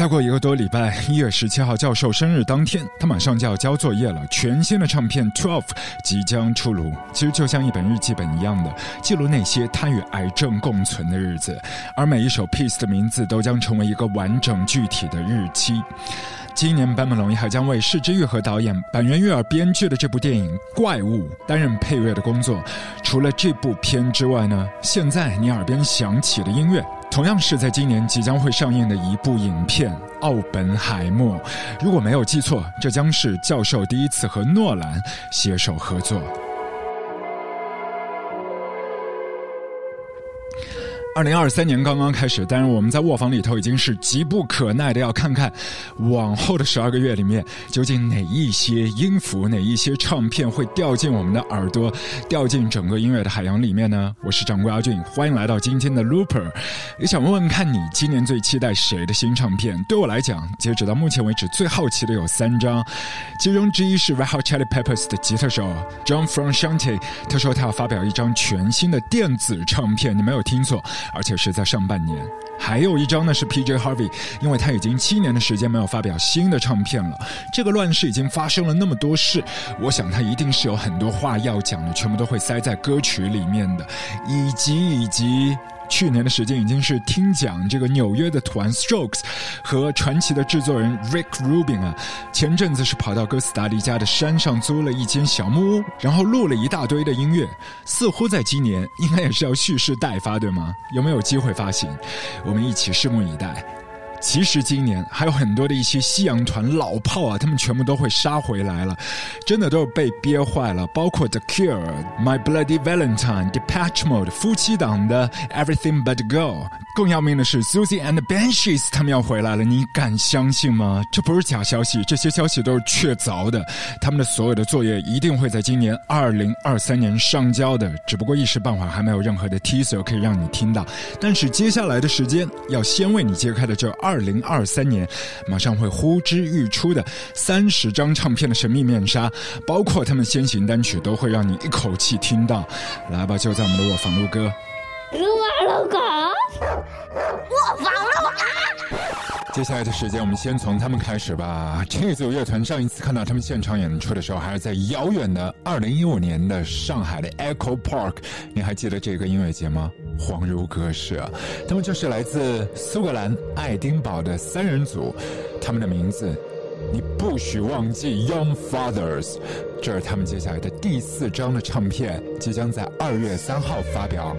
再过一个多礼拜，一月十七号教授生日当天，他马上就要交作业了。全新的唱片《Twelve》即将出炉，其实就像一本日记本一样的，记录那些他与癌症共存的日子。而每一首 piece 的名字都将成为一个完整具体的日期。今年班本龙一还将为世之愈和导演板垣悦尔编剧的这部电影《怪物》担任配乐的工作。除了这部片之外呢，现在你耳边响起的音乐，同样是在今年即将会上映的一部影片《奥本海默》。如果没有记错，这将是教授第一次和诺兰携手合作。二零二三年刚刚开始，但是我们在卧房里头已经是急不可耐的要看看，往后的十二个月里面究竟哪一些音符、哪一些唱片会掉进我们的耳朵，掉进整个音乐的海洋里面呢？我是掌柜阿俊，欢迎来到今天的 Looper。也想问问看你今年最期待谁的新唱片？对我来讲，截止到目前为止最好奇的有三张，其中之一是 Red Hot Chili Peppers 的吉他手 John Frusciante，他说他要发表一张全新的电子唱片，你没有听错。而且是在上半年，还有一张呢是 P.J. Harvey，因为他已经七年的时间没有发表新的唱片了。这个乱世已经发生了那么多事，我想他一定是有很多话要讲的，全部都会塞在歌曲里面的，以及以及。去年的时间已经是听讲这个纽约的团 Strokes 和传奇的制作人 Rick Rubin 啊，前阵子是跑到哥斯达黎加的山上租了一间小木屋，然后录了一大堆的音乐，似乎在今年应该也是要蓄势待发，对吗？有没有机会发行？我们一起拭目以待。其实今年还有很多的一些西洋团老炮啊，他们全部都会杀回来了，真的都是被憋坏了。包括 The Cure、My Bloody Valentine、d e p a t c h Mode、夫妻档的 Everything But Go。更要命的是 Susie and Banshees，他们要回来了，你敢相信吗？这不是假消息，这些消息都是确凿的。他们的所有的作业一定会在今年二零二三年上交的，只不过一时半会儿还没有任何的 teaser 可以让你听到。但是接下来的时间要先为你揭开的这二。二零二三年，马上会呼之欲出的三十张唱片的神秘面纱，包括他们先行单曲，都会让你一口气听到。来吧，就在我们的卧房录歌。录啊录歌，卧房录歌。接下来的时间，我们先从他们开始吧。这组乐团上一次看到他们现场演出的时候，还是在遥远的二零一五年的上海的 Echo Park。你还记得这个音乐节吗？恍如隔世啊！他们就是来自苏格兰爱丁堡的三人组，他们的名字你不许忘记，Young Fathers。这是他们接下来的第四张的唱片，即将在二月三号发表。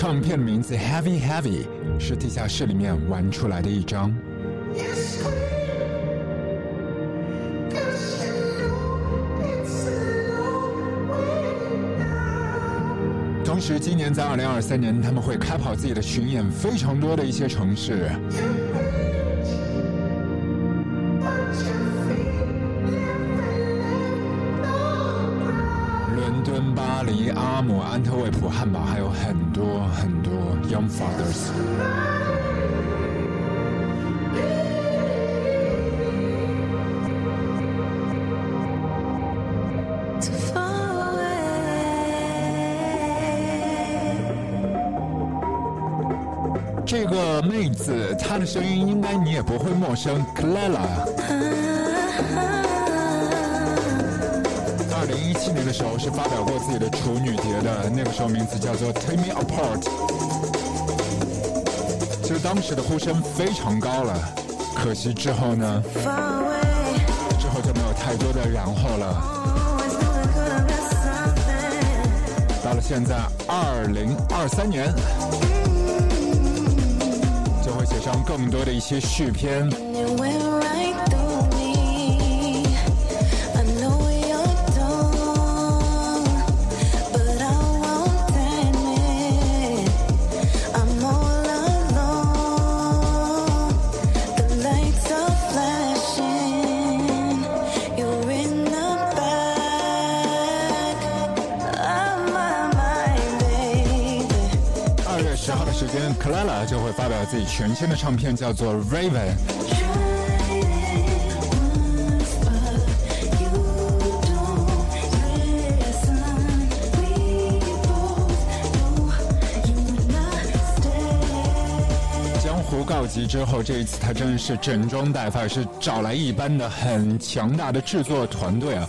唱片名字 Heavy Heavy 是地下室里面玩出来的一张。同时，今年在二零二三年，他们会开跑自己的巡演，非常多的一些城市，敦、巴黎、阿姆、安特卫普、汉堡，还有很多很多 Young Fathers。这个妹子，她的声音应该你也不会陌生，Clara。时候是发表过自己的处女碟的，那个时候名字叫做《Take Me Apart》。其实当时的呼声非常高了，可惜之后呢，之后就没有太多的然后了。到了现在，二零二三年。就会写上更多的一些续篇。Lala 就会发表自己全新的唱片，叫做 Raven。江湖告急之后，这一次他真的是整装待发，是找来一般的很强大的制作团队啊，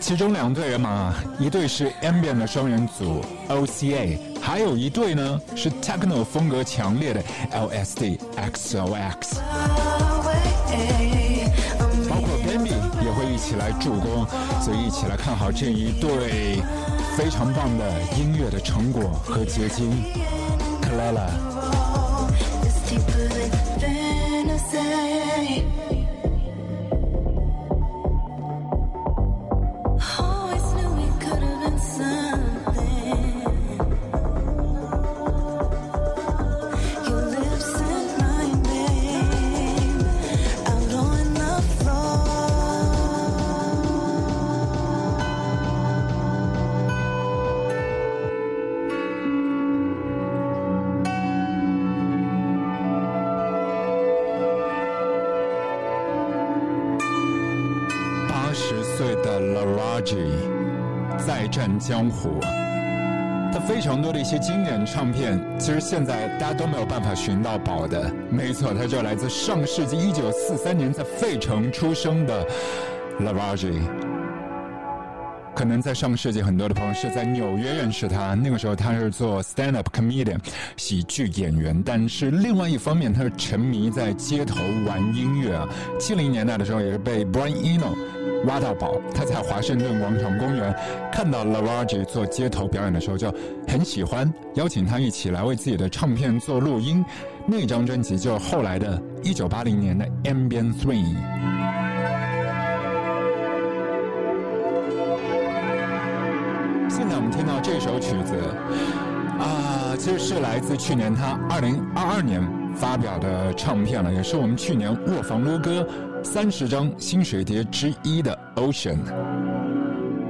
其中两队人马，一队是 Ambient 的双人组 OCA。还有一对呢是 techno 风格强烈的 LSD XOX。包括 Bambi 也会一起来助攻，所以一起来看好这一对非常棒的音乐的成果和结晶。Clara。江湖，他非常多的一些经典唱片，其实现在大家都没有办法寻到宝的。没错，他就来自上世纪一九四三年在费城出生的 Lavaji。可能在上世纪，很多的朋友是在纽约认识他，那个时候他是做 stand up comedian 喜剧演员。但是另外一方面，他是沉迷在街头玩音乐啊。七零年代的时候，也是被 Brian Eno。挖到宝，他在华盛顿广场公园看到 Lavaji 做街头表演的时候，就很喜欢，邀请他一起来为自己的唱片做录音。那张专辑就是后来的1980年的 Ambient Three。现在我们听到这首曲子，啊，其实是来自去年他2022年发表的唱片了，也是我们去年卧房撸歌。三十张新水碟之一的 Ocean，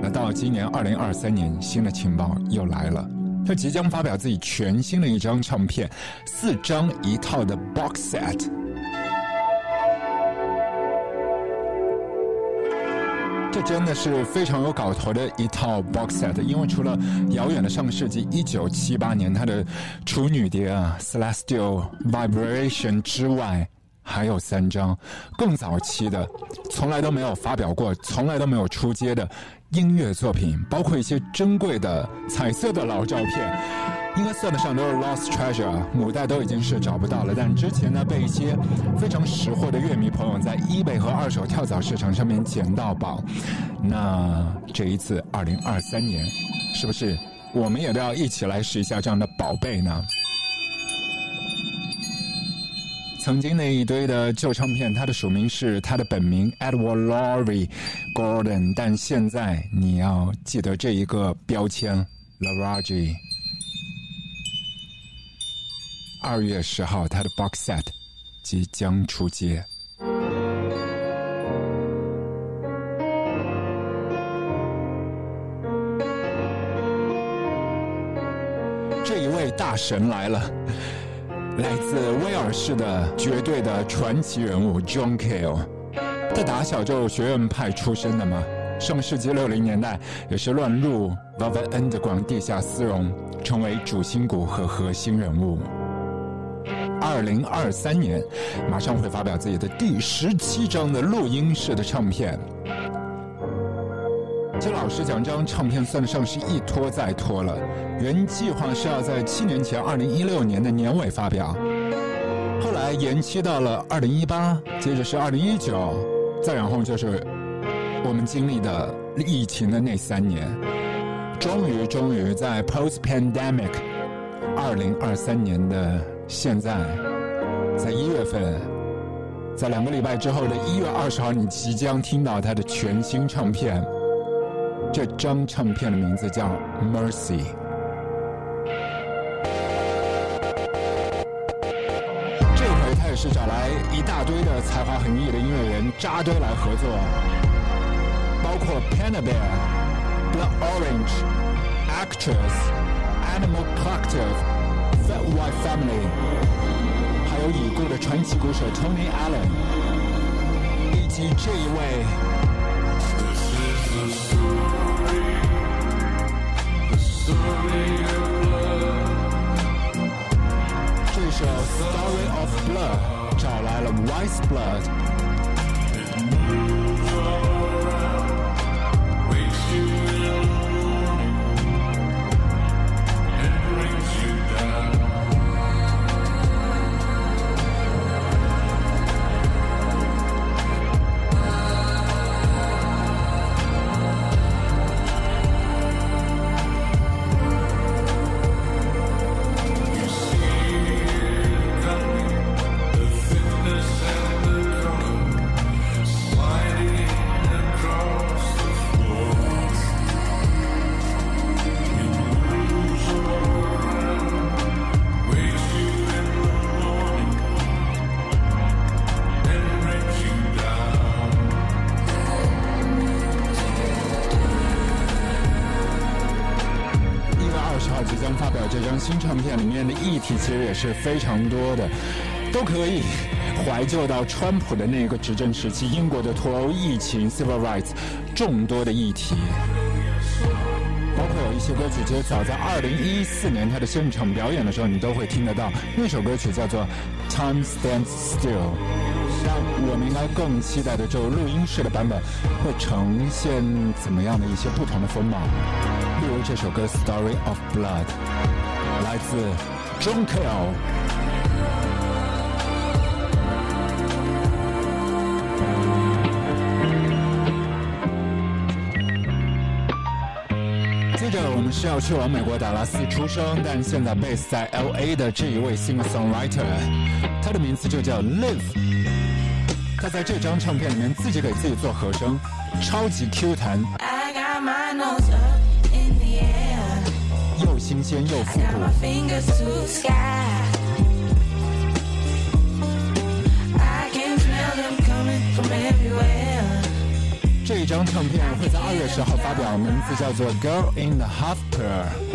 那到今年二零二三年，新的情报又来了，他即将发表自己全新的一张唱片，四张一套的 box set。这真的是非常有搞头的一套 box set，因为除了遥远的上个世纪一九七八年他的处女碟啊 Celestial Vibration 之外。还有三张更早期的，从来都没有发表过、从来都没有出街的音乐作品，包括一些珍贵的彩色的老照片，应该算得上都是 lost treasure，母带都已经是找不到了。但之前呢，被一些非常识货的乐迷朋友在 eBay 和二手跳蚤市场上面捡到宝。那这一次，二零二三年，是不是我们也都要一起来试一下这样的宝贝呢？曾经那一堆的旧唱片，它的署名是他的本名 Edward Laurie Gordon，但现在你要记得这一个标签 Laraji。二月十号，他的 box set 即将出街。这一位大神来了。来自威尔士的绝对的传奇人物 John Cale，他打小就学院派出身的嘛，上世纪六零年代也是乱入 Velvet Underground 地下丝绒，成为主心骨和核心人物。二零二三年，马上会发表自己的第十七张的录音室的唱片。其实老实讲，这张唱片算得上是一拖再拖了。原计划是要在七年前，二零一六年的年尾发表，后来延期到了二零一八，接着是二零一九，再然后就是我们经历的疫情的那三年。终于，终于在 post pandemic 二零二三年的现在，在一月份，在两个礼拜之后的一月二十号，你即将听到他的全新唱片。这张唱片的名字叫《Mercy》。这回他也是找来一大堆的才华横溢的音乐人扎堆来合作，包括 Panda Bear、Blood Orange、Actress、Animal Collective、Fat White Family，还有已故的传奇鼓手 Tony Allen，以及这一位。story of blood, child of white blood. 里面的议题其实也是非常多的，都可以怀旧到川普的那个执政时期，英国的脱欧、疫情、civil rights，众多的议题。包括有一些歌曲，其实早在2014年他的现场表演的时候，你都会听得到。那首歌曲叫做《Time Stands Still》。我们应该更期待的就是录音室的版本，会呈现怎么样的一些不同的风貌？例如这首歌《Story of Blood》。来自 John Cale。接着，我们是要去往美国达拉斯出生，但现在 base 在 LA 的这一位 singer songwriter，他的名字就叫 Live。他在这张唱片里面自己给自己做和声，超级 Q 弹。新鲜又复古。这一张唱片会在二月十号发表，名字叫做《Girl in the Half Pearl》。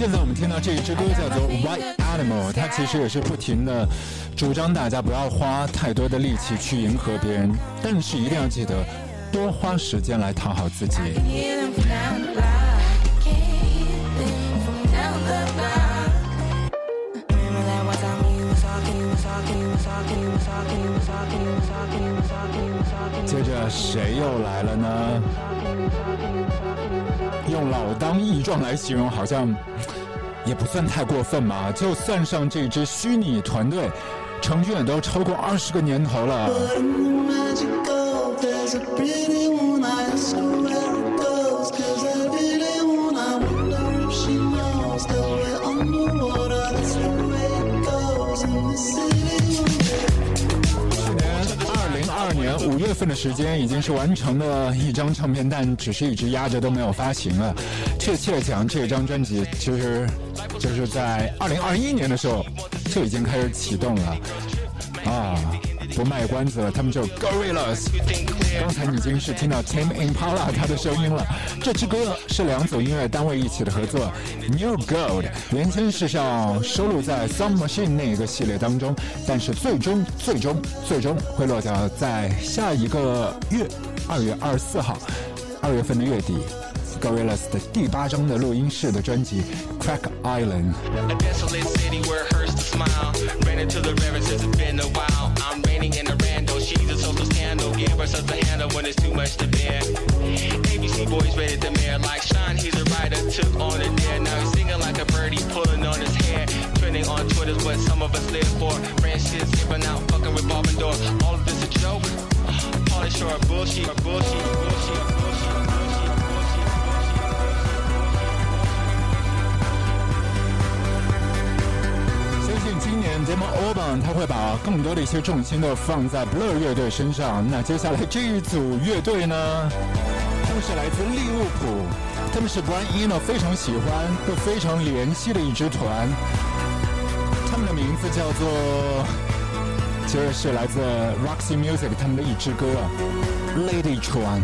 现在我们听到这一支歌叫做《White Animal》，它其实也是不停的主张大家不要花太多的力气去迎合别人，但是一定要记得多花时间来讨好自己。接着谁又来了呢？老当益壮来形容，好像也不算太过分嘛。就算上这支虚拟团队，成军也都超过二十个年头了。月份的时间已经是完成了一张唱片，但只是一直压着都没有发行了。确切讲，这张专辑其实就是在二零二一年的时候就已经开始启动了啊。不卖关子了，他们就 Gorillas。刚才已经是听到 Tim Impala 他的声音了。这支歌是两组音乐单位一起的合作，New Gold 原先是要收录在 Some Machine 那一个系列当中，但是最终最终最终会落脚在下一个月二月二十四号，二月份的月底 ，Gorillas 的第八张的录音室的专辑 Crack Island。raining in the rando. She's a social scandal. Give herself a handle when it's too much to bear. ABC boys rated the mayor like Sean. He's a writer, took on a dare. Now he's singing like a birdie, pulling on his hair. Trending on Twitter's what some of us live for. Brand shit skipping out, fucking revolving door. All of this a joke. Polish or bullshit, or bullshit, bullshit, bullshit. 今年 Demo Alban 他会把更多的一些重心都放在 Blur 乐队身上。那接下来这一组乐队呢，他们是来自利物浦，他们是 Brian Eno 非常喜欢、又非常怜惜的一支团。他们的名字叫做接着是来自 Roxy Music 他们的一支歌《Lady 船》。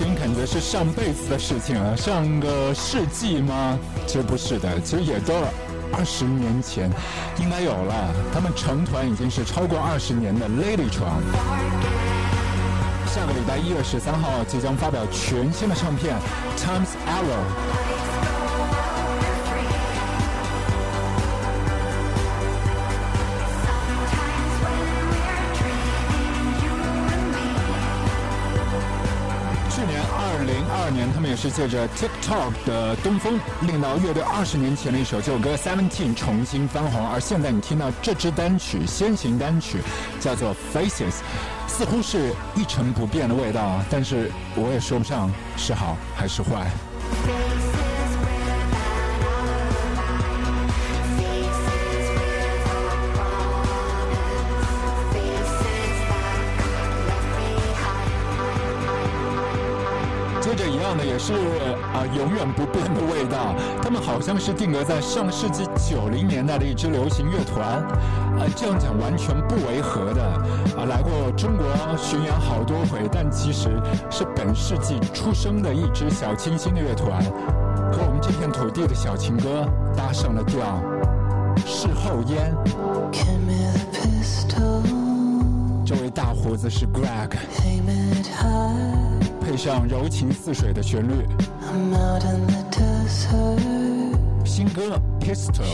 听到他们的声音，感觉是上辈子的事情啊，上个世纪吗？其实不是的，其实也都二十年前应该有了。他们成团已经是超过二十年的 Lady 床。下个礼拜一月十三号即将发表全新的唱片《Times Arrow》。是借着 TikTok 的东风，令到乐队二十年前的一首旧歌《Seventeen》重新翻红。而现在你听到这支单曲，先行单曲叫做《Faces》，似乎是一成不变的味道，但是我也说不上是好还是坏。样的也是啊、呃永远不变的味道。他们好像是定格在上世纪九零年代的一支流行乐团，啊、这样讲完全不违和的啊、来过中国巡演好多回，但其实是本世纪出生的一支小清新的乐团，和我们这片土地的小情歌搭上了调。事后烟，Give me the pistol, 这位大胡子是 Greg，high. 配上柔情似水的旋律新歌 Pistol。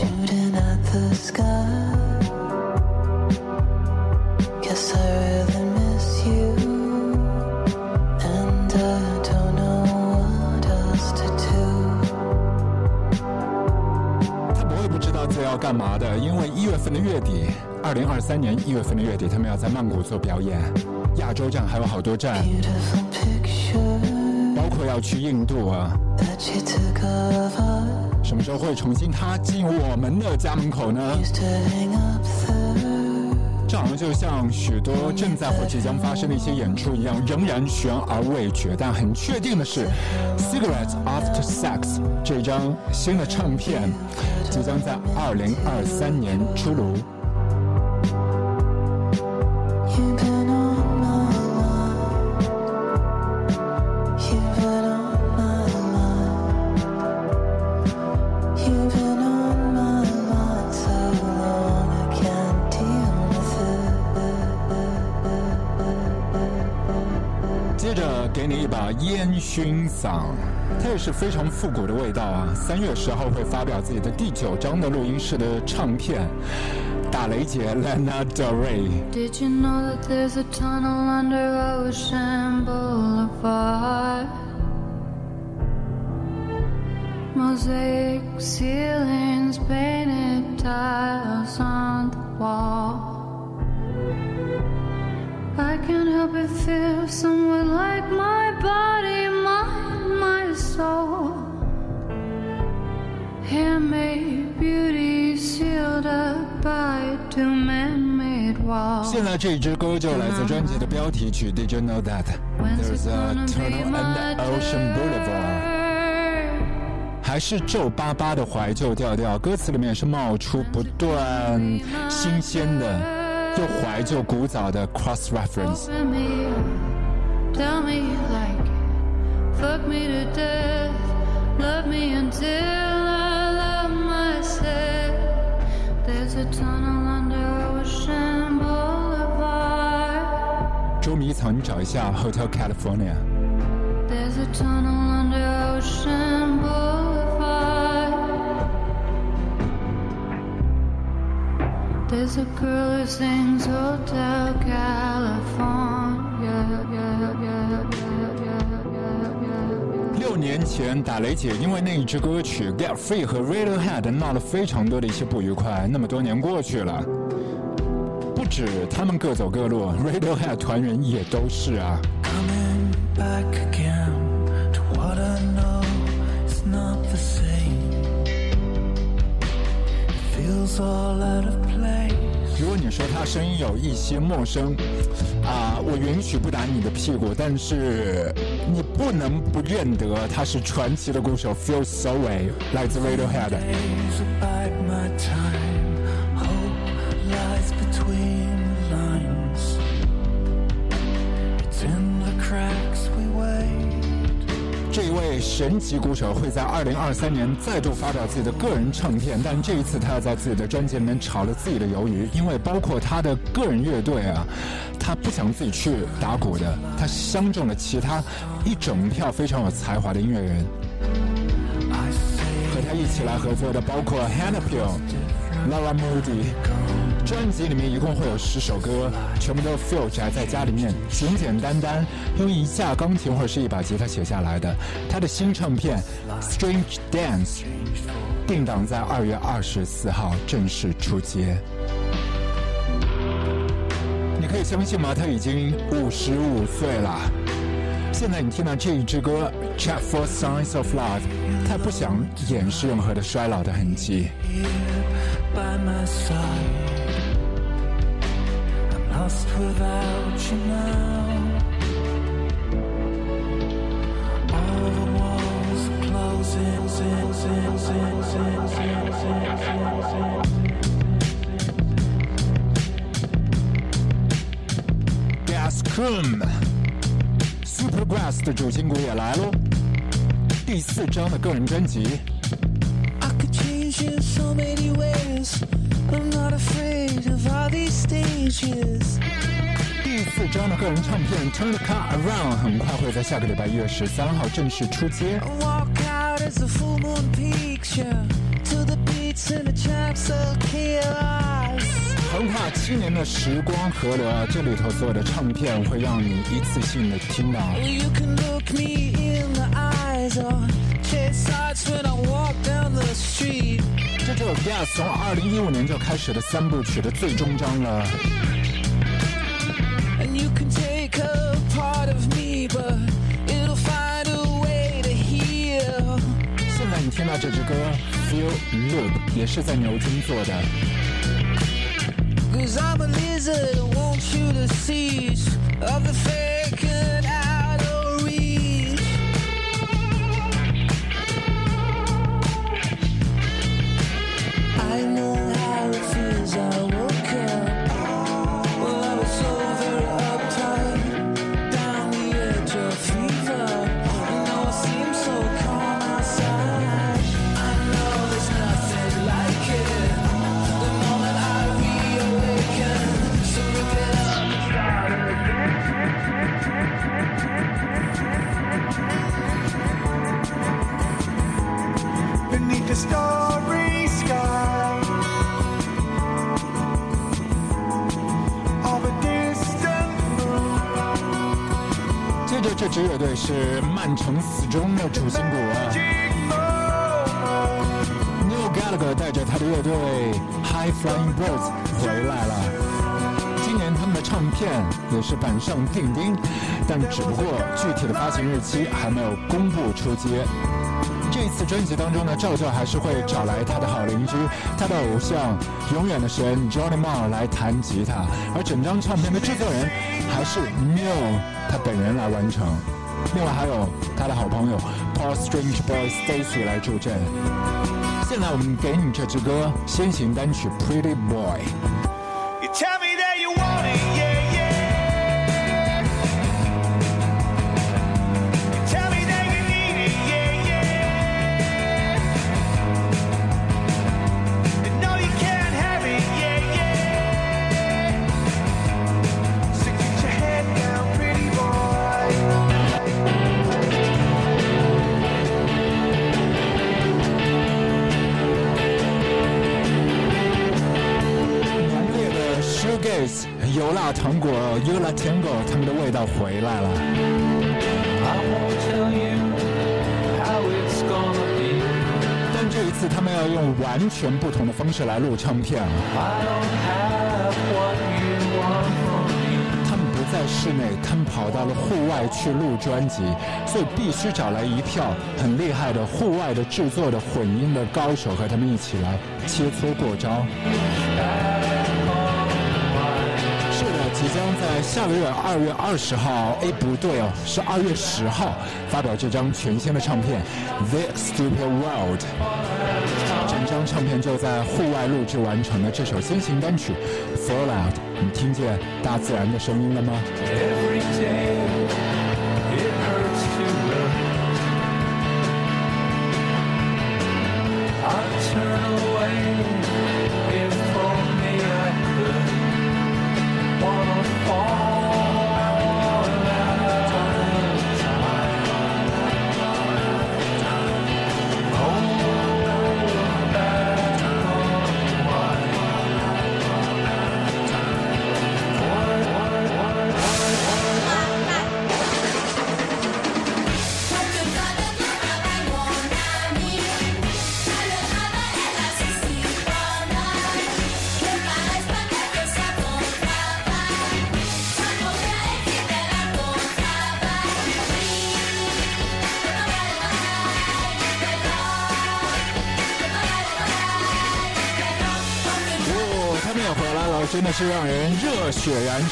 他不会不知道自己要干嘛的，因为一月份的月底，二零二三年一月份的月底，他们要在曼谷做表演，亚洲站还有好多站，Beautiful 包括要去印度啊。什么时候会重新踏进我们的家门口呢？这好像就像许多正在或即将发生的一些演出一样，仍然悬而未决。但很确定的是，《Cigarettes After Sex》这张新的唱片即将在二零二三年出炉。熏嗓，它也是非常复古的味道啊！三月十号会发表自己的第九张的录音室的唱片，打雷姐 Lana Del Rey。 Did you know that there's a tunnel under Ocean Boulevard? Mosaic ceilings, painted tiles on the wall. I can't help but feel somewhat like my body, 现在这支歌就来自专辑的标题曲 Did you know that there's a tunnel under Ocean Boulevard？还是皱巴巴的怀旧调调，歌词里面是冒出不断新鲜的又怀旧古早的 cross reference。 Open me up, tell me you like it. Fuck me to death, love me until There's a tunnel under Ocean Boulevard. 周迷藏，你找一下 Hotel California。There's a tunnel under Ocean Boulevard. There's a girl who sings Hotel California. 前，打雷姐因为那一支歌曲《Get Free》和 Radiohead 闹了非常多的一些不愉快。那么多年过去了，不止他们各走各路，Radiohead 团员也都是啊。Feels a lot of. 如果你说他声音有一些陌生，啊，我允许不打你的屁股，但是你不能不认得他是传奇的鼓手 Phil Soway，来自 Radiohead。神级鼓手会在二零二三年再度发表自己的个人唱片，但这一次他要在自己的专辑里面炒了自己的鱿鱼，因为包括他的个人乐队啊，他不想自己去打鼓的，他相中了其他一整票非常有才华的音乐人，和他一起来合作的包括 Hannah Peel、Laura Moody。专辑里面一共会有十首歌，全部都是 Phil 宅在家里面简简单单用一架钢琴或者是一把吉他写下来的。他的新唱片《Strange Dance》定档在二月二十四号正式出街。你可以相信吗？他已经五十五岁了。现在你听到这一支歌《Check for Signs of Love》，他不想掩饰任何的衰老的痕迹。by my side. Lost without you now. All the walls are closing. zin, zin, zin, zin, zin, zin, zin, zin. Gas Coon Supergrass 的主心骨也来喽。第四张的个人专辑，I could change in so many ways. I'm not afraid of all these stages. 第四张的个人唱片《Turn the Car Around》很快会在下个礼拜一月十三号正式出街。The the the. 横跨七年的时光河流，这里头所有的唱片会让你一次性的听到。这就是 Gas 从二零一五年就开始的三部曲的最终章了。现在你听到这支歌《Feel Loop》也是在牛津做的。Cause I'm a lizard, want you to seize of the 这支乐队是曼城死忠的主心骨啊，New Gallagher 带着他的乐队 High Flying Birds 回来了。今年他们的唱片也是板上钉钉，但只不过具体的发行日期还没有公布出街。这一次专辑当中呢，照旧还是会找来他的好邻居，他的偶像，永远的神 Johnny Marr 来弹吉他，而整张唱片的制作人还是 Neil 他本人来完成。另外还有他的好朋友 Paul Strange Boy Stacy 来助阵。现在我们给你这支歌先行单曲 Pretty Boy。糖果 Yola Tango 他们的味道回来了。但这一次他们要用完全不同的方式来录唱片！他们不在室内，他们跑到了户外去录专辑，所以必须找来一票很厉害的户外的制作的混音的高手和他们一起来切磋过招。将在下个月二月二十号，哎，不对哦，是二月十号发表这张全新的唱片《The Stupid World》。整张唱片就在户外录制完成的这首先行单曲《Fallout》。你听见大自然的声音了吗？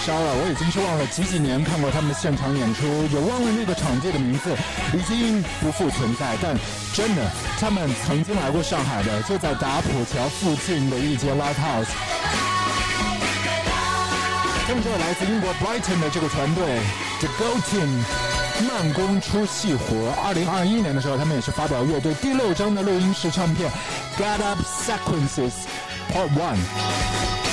烧了。我已经是忘了几几年看过他们的现场演出，也忘了那个场地的名字，已经不复存在。但真的，他们曾经来过上海的，就在打浦桥附近的一间 live house。他们就是来自英国 Brighton 的这个团队 The Go Team，慢工出细活。二零二一年的时候，他们也是发表乐队第六张的录音室唱片《Get Up Sequences Part One》。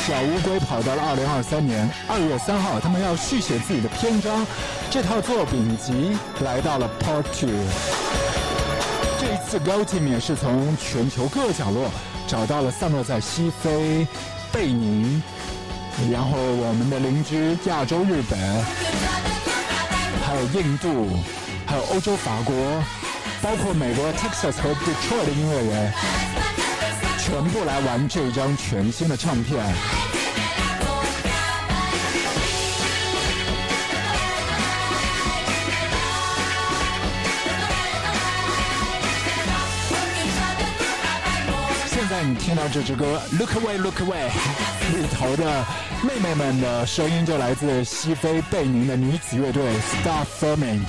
小乌龟跑到了二零二三年二月三号，他们要续写自己的篇章，这套作品集来到了 Part Two。这一次 Go Team 也是从全球各个角落找到了散落在西非、贝宁，然后我们的邻居亚洲日本，还有印度，还有欧洲法国，包括美国 Texas 和 Detroit 的音乐人，全部来玩这张全新的唱片。现在你听到这支歌《Look Away, Look Away 》里头的妹妹们的声音，就来自西非贝宁的女子乐队 Star Firming，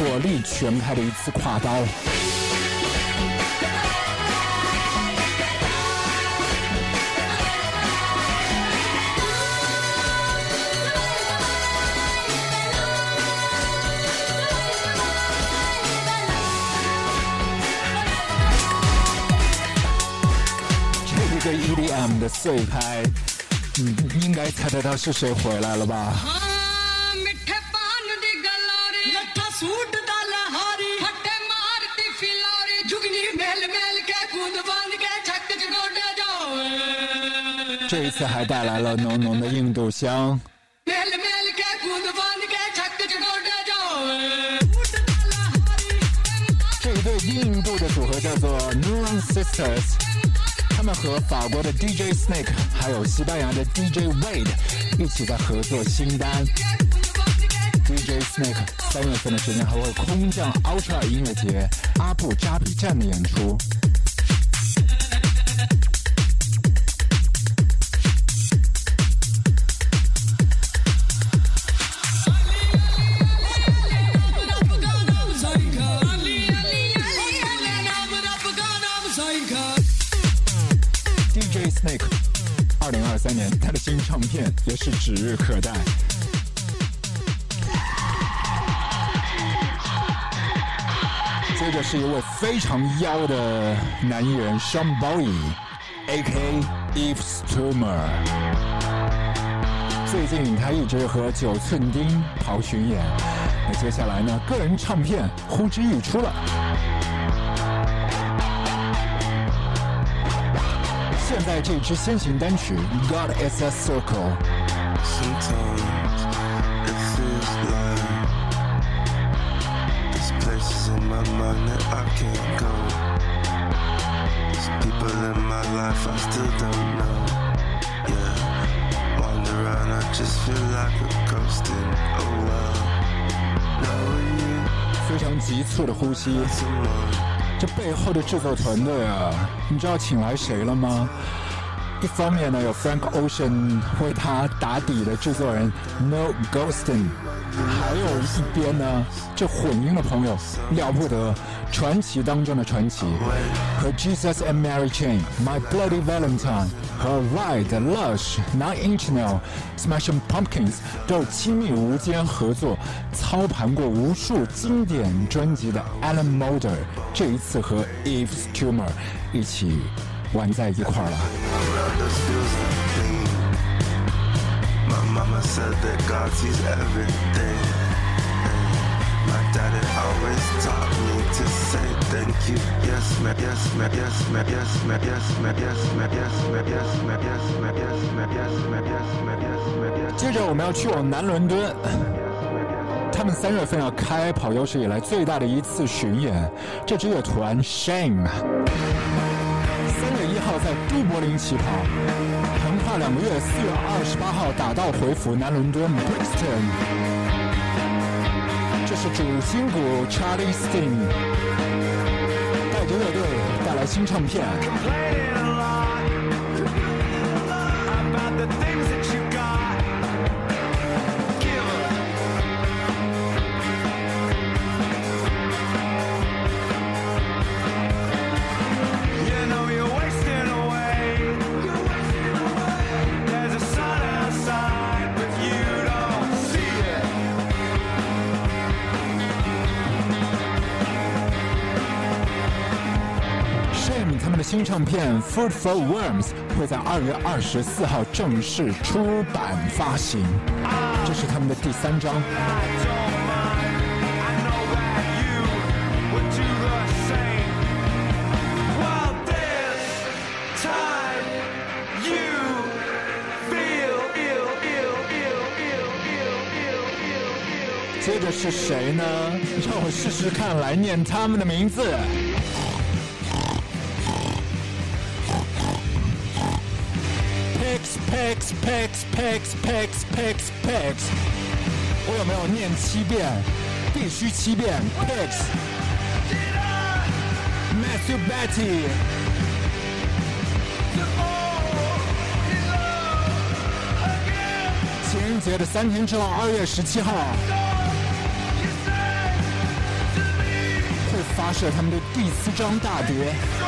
火力全开的一次跨刀。你的碎拍嗯应该猜得到是谁回来了吧？这一次还带来了浓浓的印度香。这一对印度的组合叫做 noo sisters 们和法国的 DJ Snake 还有西班牙的 DJ Wade 一起在合作新单。DJ Snake 三月份的时间还会空降 Ultra 音乐节阿布扎比站的演出。指日可待。接着是一位非常妖的男艺人 Sean Bowie，A.K. Eve Sturmer。最近他一直和九寸钉跑巡演，那接下来呢，个人唱片呼之欲出了。现在这支先行单曲《God Is a Circle》。这背后的制作团队啊，你知道请来谁了吗？一方面呢，有 Frank Ocean 为他打底的制作人 No Ghostin，还有一边呢，这混音的朋友了不得，传奇当中的传奇，和 Jesus and Mary Chain、My Bloody Valentine 和 Ride、Lush、Nine Inch Nail、Smashing Pumpkins 都有亲密无间合作，操盘过无数经典专辑的 Alan Moulder，这一次和 Eve's Tumor 一起玩在一块儿了。接着我们要去往南伦敦，他们三月份要开跑有史以来最大的一次巡演。这支乐团 Shame，号在都柏林起跑，横跨两个月，四月二十八号打道回府南伦敦 Brixton。这是主心骨 Charlie Sting 带着乐队带来新唱片。新唱片《Food for Worms》会在二月二十四号正式出版发行，这是他们的第三张。接着是谁呢？让我试试看来念他们的名字。Pix Pix Pix Pix Pix Pix Pix，我有没有念七遍？必须七遍。Pix。Matthew Betty。情人节的三天之后，二月十七号。会发射他们的第四张大碟《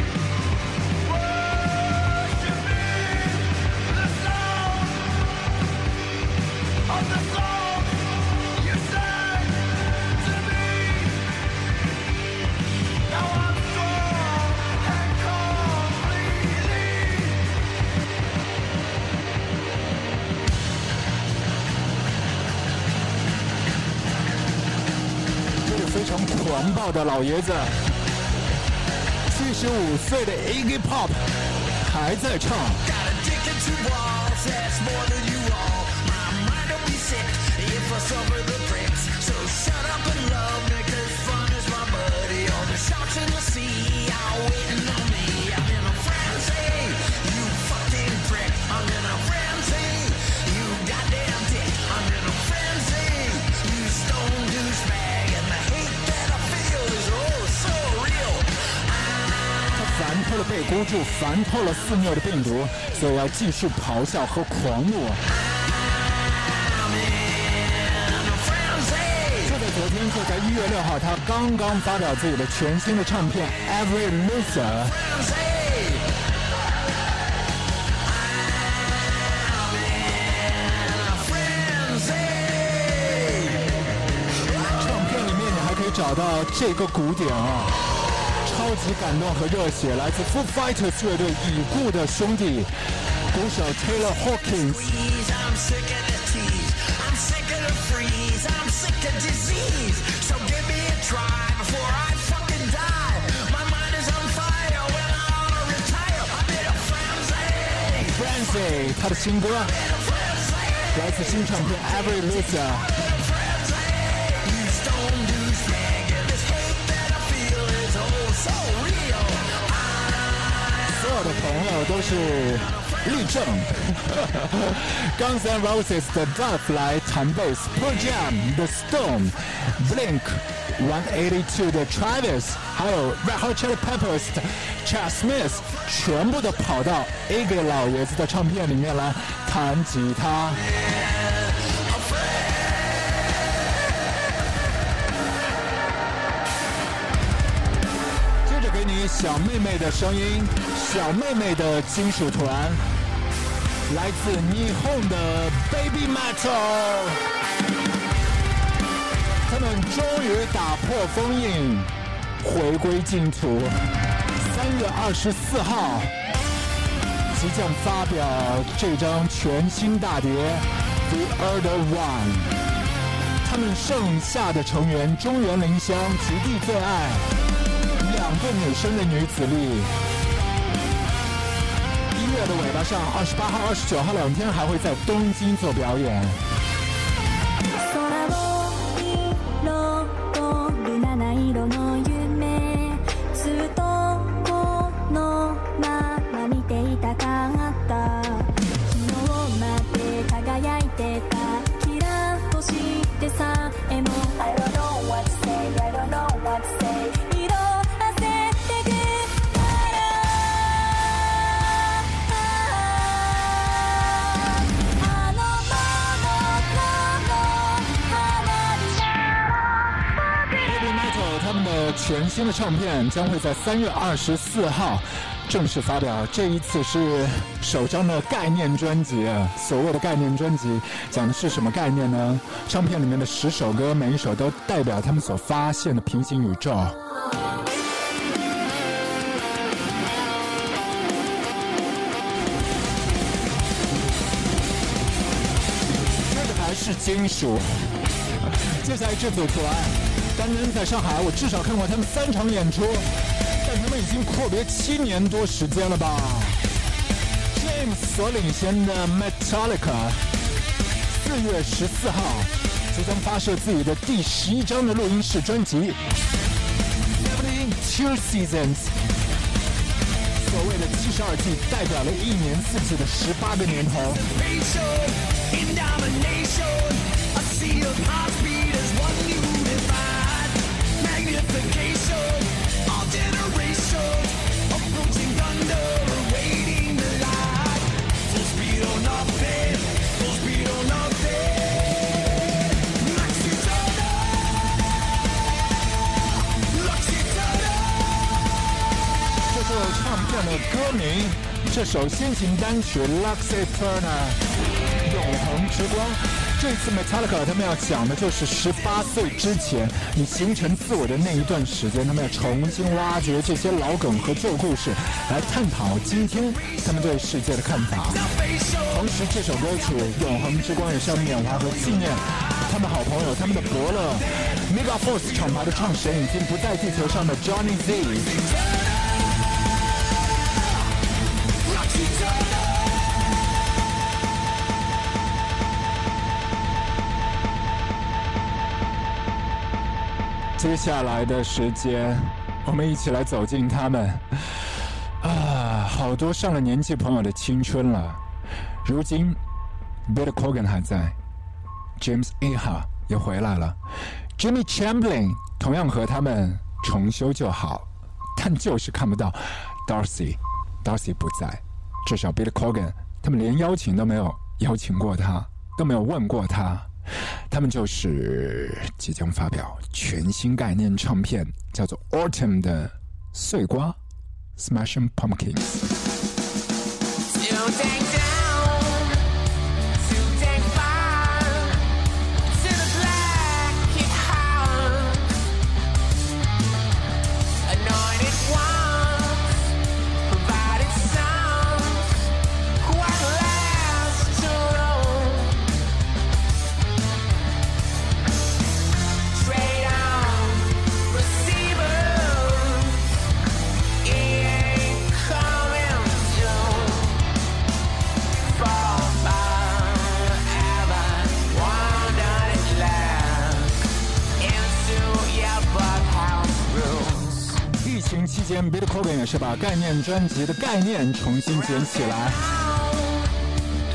的老爷子，七十五岁的 Iggy Pop 还在唱。被孤注，烦透了肆虐的病毒，所以要继续咆哮和狂怒。就在昨天，就在一月六号，他刚刚发表自己的全新的唱片《Every Loser》。唱片里面你还可以找到这个鼓点啊，超级感动和热血来自 Foo Fighters 乐队已故的兄弟鼓手 taylor Hawkins Fancy，他的新歌来自新唱片 every litter 都是立正。Guns N' Roses 的 Duff 来弹贝斯，Pearl Jam 的 Stone，Blink，One Eighty Two 的 Travis，还有 Red Hot Chili Peppers 的 Chad Smith，全部都跑到 A g 老爷子的唱片里面来弹吉他。小妹妹的声音，小妹妹的金属团，来自霓虹的 Baby Metal，他们终于打破封印，回归净土。三月二十四号即将发表这张全新大碟《The Other One》。他们剩下的成员中原林香、极地最爱，两个女生的女子力。一月的尾巴上，二十八号、二十九号两天还会在东京做表演。新的唱片将会在三月二十四号正式发表。这一次是首张的概念专辑，所谓的概念专辑讲的是什么概念呢？唱片里面的十首歌，每一首都代表他们所发现的平行宇宙。还是金属。接下来这组图案，刚刚在上海，我至少看过他们三场演出，但他们已经阔别七年多时间了吧？James 所领衔的 Metallica，四月十四号即将发射自己的第十一张的录音室专辑《Seventeen Two Seasons》。所谓的七十二季，代表了一年四季的十八个年头。的歌名，这首先行单曲《Lux Eterna》永恒之光。这次 Metallica 他们要讲的就是十八岁之前你形成自我的那一段时间，他们要重新挖掘这些老梗和旧故事，来探讨今天他们对世界的看法。同时，这首歌曲《永恒之光》也是要缅怀和纪念他们好朋友、他们的伯乐 Mega Force 厂牌的创始人已经不在地球上的 Johnny Z。接下来的时间，我们一起来走进他们啊，好多上了年纪朋友的青春了。如今，Bill Corgan 还在，James Iha 也回来了，Jimmy Chamberlain 同样和他们重修旧好，但就是看不到 Darcy，Darcy 不在，至少 Bill Corgan 他们连邀请都没有邀请过他，都没有问过他。他们就是即将发表全新概念唱片，叫做 Autumn 的碎瓜 Smashing Pumpkins。期间，Bill Corgan 也是把概念专辑的概念重新捡起来。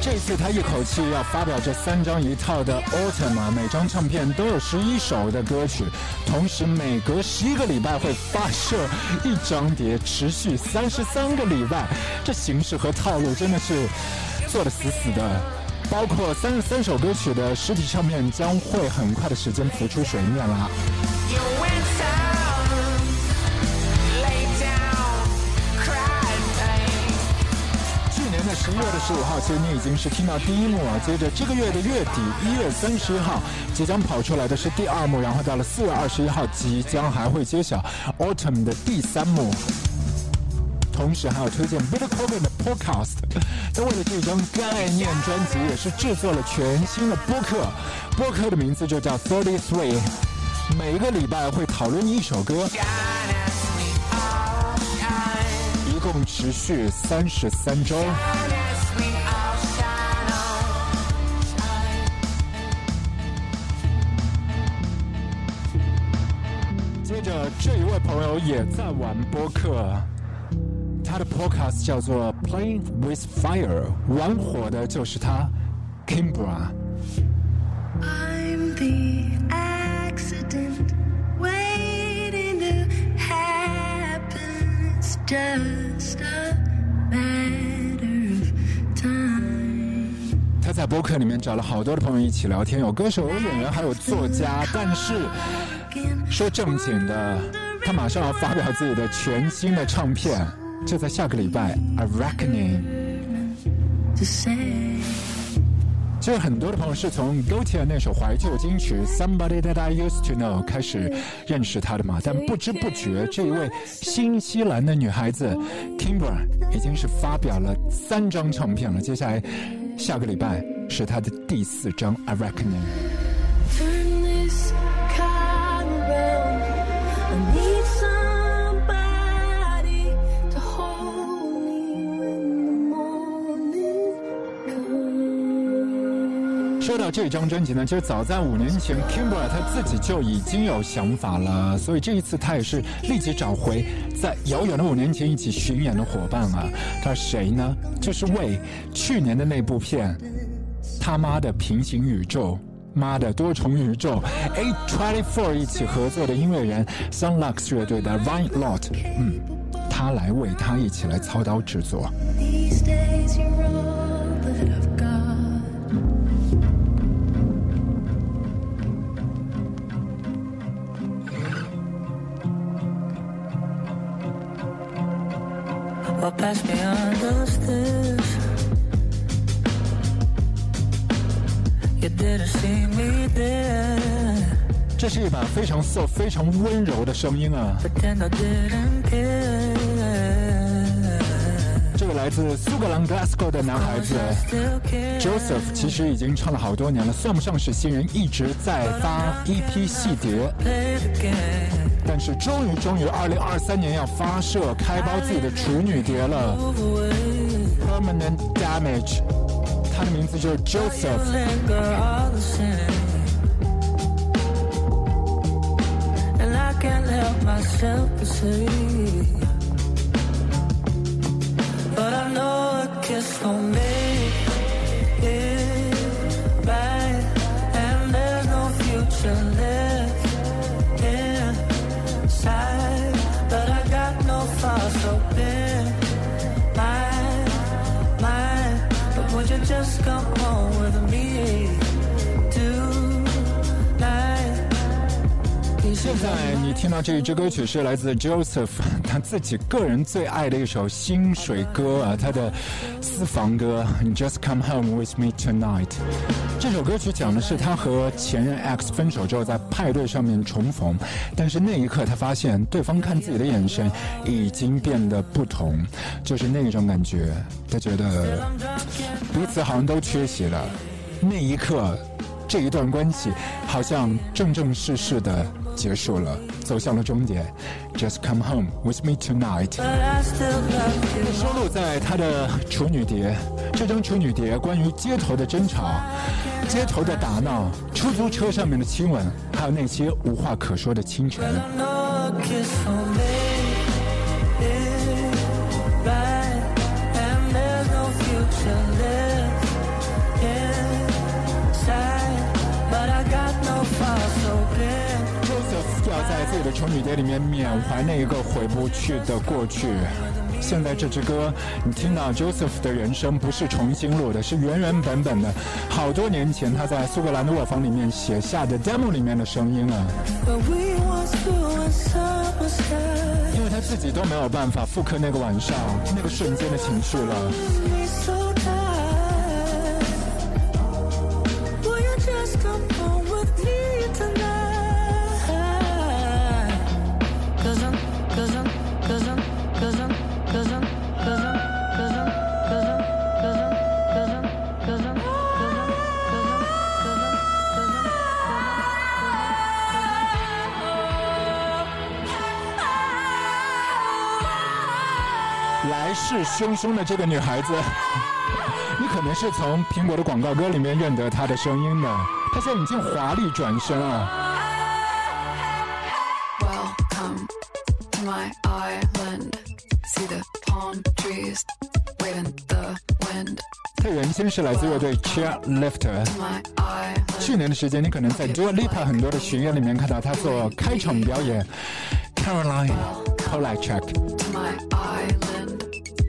这次他一口气要发表这三张一套的 Autumn 啊，每张唱片都有十一首的歌曲，同时每隔十一个礼拜会发射一张碟，持续三十三个礼拜。这形式和套路真的是做的死死的。包括三十三首歌曲的实体唱片将会很快的时间浮出水面了。十一月的十五号，其实你已经是听到第一幕了。接着这个月的月底，一月三十号即将跑出来的是第二幕，然后到了四月二十一号，即将还会揭晓 Autumn 的第三幕。同时还要推荐 Bill Corgan 的 Podcast。他为了这张概念专辑，也是制作了全新的播客，播客的名字就叫 Thirty Three。每一个礼拜会讨论一首歌，一共持续三十三周。这一位朋友也在玩播客。他的 podcast 叫做 Playing with Fire，玩火的就是他，Kimbra。I'm the accident waiting to happen. It's just a matter of time. 他在播客里面找了好多的朋友一起聊天，有歌手、有演员，还有作家。但是说正经的，他马上要发表自己的全新的唱片，就在下个礼拜，《A Reckoning》。To say 其实很多的朋友是从 g o t i e 那首怀旧金曲《Somebody That I Used to Know》开始认识他的嘛，但不知不觉，这一位新西兰的女孩子 Kimber 已经是发表了三张唱片了。接下来下个礼拜是她的第四张《A Reckoning》。说到这张专辑呢，其实早在五年前 kimbera 他自己就已经有想法了，所以这一次他也是立即找回在遥远的五年前一起巡演的伙伴啊。他谁呢？就是为去年的那部片《他妈的平行宇宙》。妈的多重宇宙，A Twenty Four 一起合作的音乐人 Sunlux 乐队的 Ryan Lott，嗯，他来为他一起来操刀制作。这是一把非常 so、非常温柔的声音啊。这个来自苏格兰 Glasgow 的男孩子。Joseph，其实已经唱了好多年了，算不上是新人，一直在发 EP 细碟。但是终于，终于，二零二三年要发射开包自己的处女碟了，Permanent Damage，他的名字就是 Joseph。and I can't help myself to say. But I know a kiss won't make it right. And there's no future left 现在你听到这一支歌曲是来自 Joseph 他自己个人最爱的一首薪水歌啊，他的私房歌《Just Come Home with Me Tonight》。这首歌曲讲的是他和前任 X 分手之后在派对上面重逢，但是那一刻他发现对方看自己的眼神已经变得不同，就是那一种感觉，他觉得彼此好像都缺席了。那一刻，这一段关系好像正正式式的结束了，走向了终点。Just come home with me tonight。收录在他的处女碟，这张处女碟关于街头的争吵、街头的打闹、出租车上面的亲吻，还有那些无话可说的清晨。要在自己的处女碟里面缅怀那一个回不去的过去。现在这支歌，你听到 Joseph 的人生不是重新录的，是原原本本的，好多年前他在苏格兰的卧房里面写下的 demo 里面的声音啊，因为他自己都没有办法复刻那个晚上那个瞬间的情绪了。来势汹汹的这个女孩子，你可能是从苹果的广告歌里面认得她的声音的。她现在已经华丽转身啊！Welcome to my island. See the palm trees waving the wind. 她原先是来自乐队 Chairlifter。去年的时间，你可能在 Dua Lipa 很多的巡演里面看到她做开场表演。Caroline Polachek，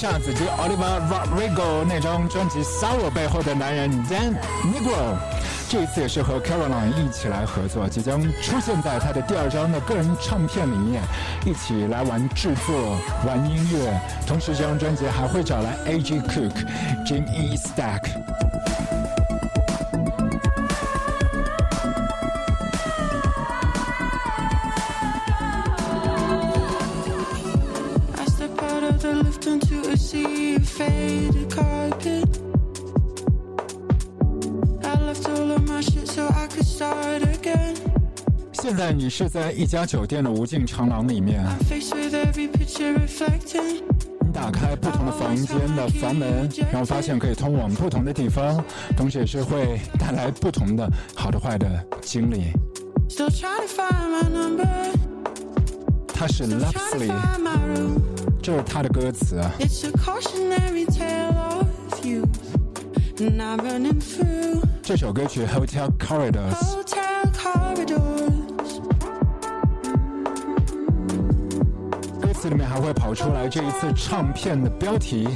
当红炸子鸡 Oliver Rodrigo 那张专辑《Sour》背后的男人 Dan Negro，这一次也是和 Caroline 一起来合作，即将出现在他的第二张的个人唱片里面，一起来玩制作、玩音乐。同时，这张专辑还会找来 A.G. Cook、Jim E. Stack。现在你是在一家酒店的无尽长廊里面。你打开不同的房间的房门然后发现可以通往不同的地方同时也是会带来不同的好的坏的经历。他是 lovely 这是他的歌词啊。这首歌曲《Hotel Corridors》hotel corridors. 歌词里面还会跑出来这一次唱片的标题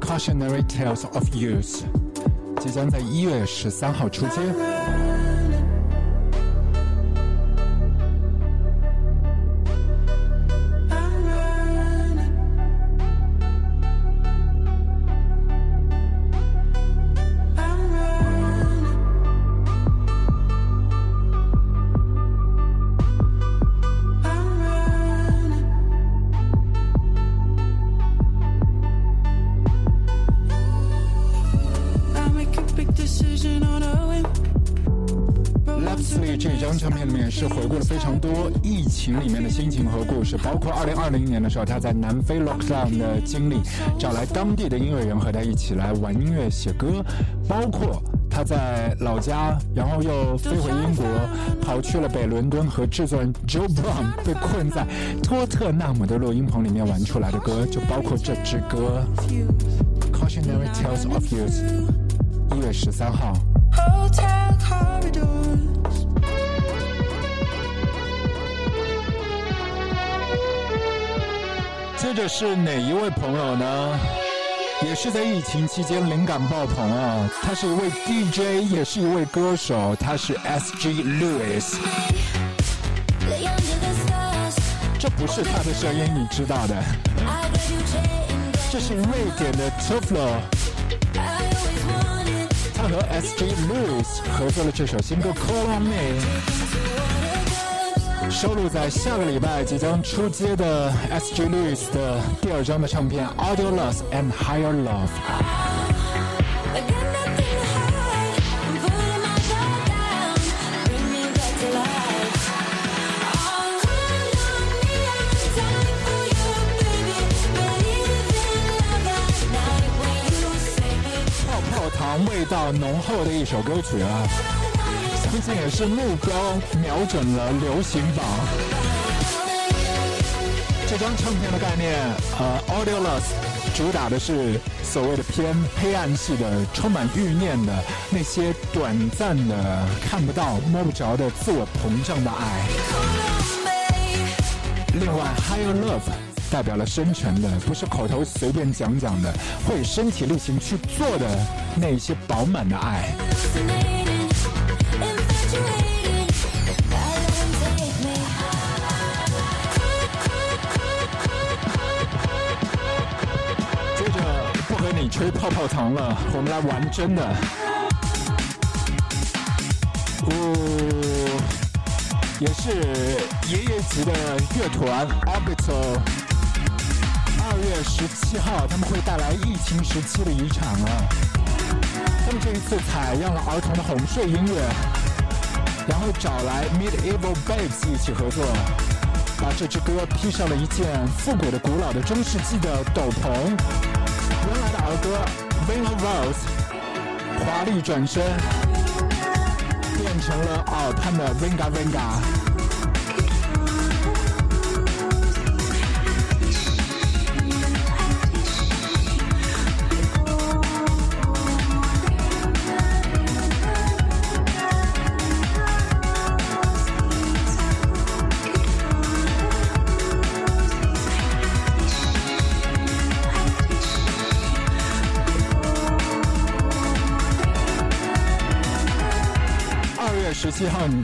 《Cautionary Tales of Youth》，即将在一月十三号出街。是，包括2020年的时候他在南非 lockdown 的经历，找来当地的音乐人和他一起来玩音乐写歌，包括他在老家，然后又飞回英国，跑去了北伦敦和制作人 Joe Brown 被困在托特纳姆的录音棚里面玩出来的歌，就包括这支歌《Cautionary Tales of Youth》，一月十三号。接着是哪一位朋友呢？也是在疫情期间灵感爆棚啊！他是一位 DJ，也是一位歌手，他是 S. G. Lewis。这不是他的声音，你知道的。这是瑞典的 Tufflo，他和 S. G. Lewis 合作了这首新歌《Call On Me》。收录在下个礼拜即将出街的 S.G. Lewis 的第二张的唱片《Audio Loss and Higher Love》。I got nothing to hide. I'm putting my guard down. Bring me back to life. All call on me, I'm time for you, baby. Believe in love at night when you sing it. 泡泡糖味道浓厚的一首歌曲啊，毕竟也是目标瞄准了流行榜。这张唱片的概念，呃，Audio Loss 主打的是所谓的偏黑暗系的、充满欲念的那些短暂的、看不到、摸不着的自我膨胀的爱。另外，Higher Love 代表了深沉的，不是口头随便讲讲的，会身体力行去做的那些饱满的爱。吹泡泡糖了，我们来玩真的。哦，也是爷爷级的乐团 Orbital。二月十七号，他们会带来疫情时期的遗产啊。他们这一次采样了儿童的哄睡音乐，然后找来 Medieval Babes 一起合作，把这支歌披上了一件复古的、古老的中世纪的斗篷。原来的儿歌《Ring of Rose》华丽转身，变成了耳畔的 Ringa Ringa。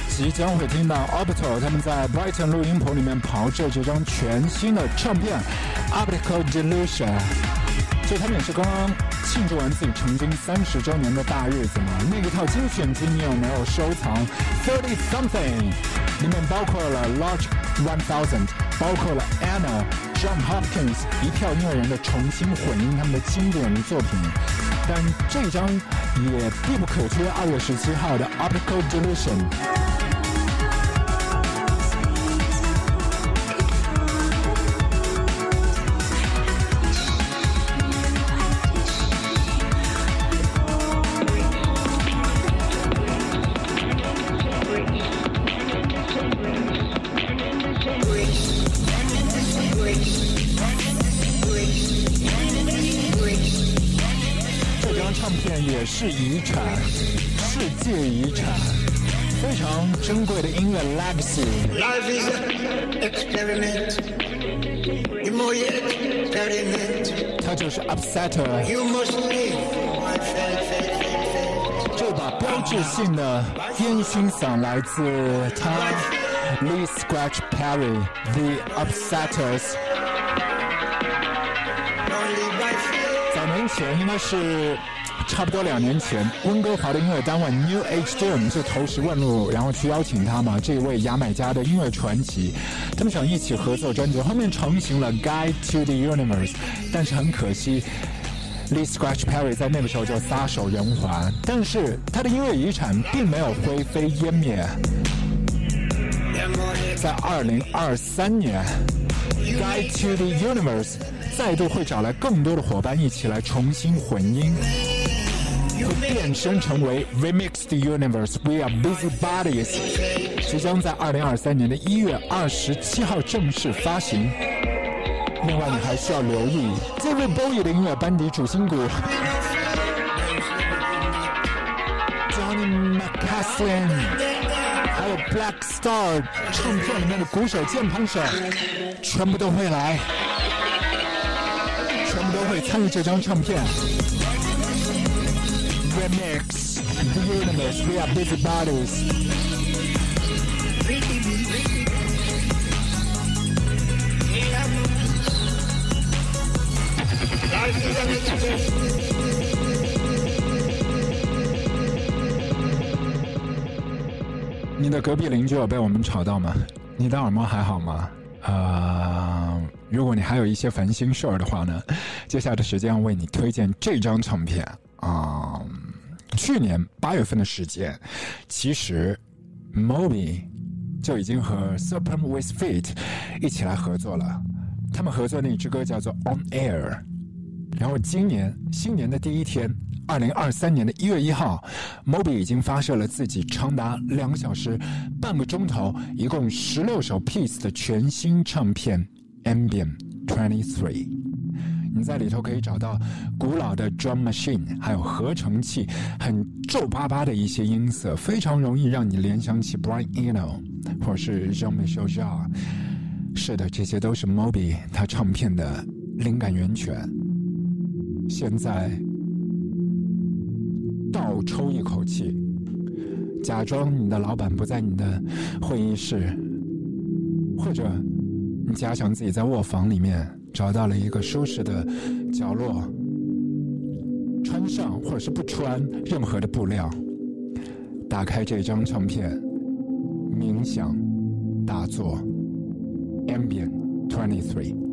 即将会听到 Orbital 他们在 Brighton 录音棚里面炮制这张全新的唱片《Optical Delusion》。就他们也是刚刚庆祝完自己成军三十周年的大日子嘛。那一套精选集你有没有收藏？Thirty Something 里面包括了 Large One Thousand，包括了 Anna、John Hopkins 一票音乐人的重新混音他们的经典作品。但这张也必不可缺，二月十七号的 Optical Delusion。Fail. 这把标志性的烟熏嗓来自他 Lee Scratch Perry The Upsetters。早年前应该是差不多两年前，温哥华的音乐单位 New Age Jam 就投石问路，然后去邀请他嘛，这一位牙买加的音乐传奇，他们想一起合作专辑，后面成型了 Guide to the Universe，但是很可惜。Lee Scratch Perry 在那个时候就撒手人寰，但是他的音乐遗产并没有灰飞烟灭。在二零二三年，《Guide to the Universe》再度会找来更多的伙伴一起来重新混音，会变身成为 Remix the Universe We Are Busy Bodies，即将在二零二三年的一月二十七号正式发行。另外，你还需要留意 David Bowie 的音乐班底主心骨 Johnny McCaslin，还有 Black Star 唱片里面的鼓手、键盘手，全部都会来，全部都会参与这张唱片。Remix the universe, we are busy bodies。Life is an experiment. 你的隔壁邻居有被我们吵到吗？你的耳膜还好吗？呃，如果你还有一些烦心事儿的话呢，接下来的时间为你推荐这张唱片啊、去年八月份的时间，其实 Moby 就已经和 Serpent with Feet 一起来合作了。他们合作的那支歌叫做《On Air》，然后今年新年的第一天，二零二三年的一月一号，Moby 已经发射了自己长达两个小时半个钟头，一共十六首 piece 的全新唱片《Ambient Twenty Three》。你在里头可以找到古老的 drum machine，还有合成器，很皱巴巴的一些音色，非常容易让你联想起 Brian Eno 或是 Jean-Michel Jarre。是的，这些都是 Moby 他唱片的灵感源泉。现在倒抽一口气，假装你的老板不在你的会议室，或者你假想自己在卧房里面找到了一个舒适的角落，穿上或者是不穿任何的布料，打开这张唱片，冥想、打坐，Ambient Twenty Three。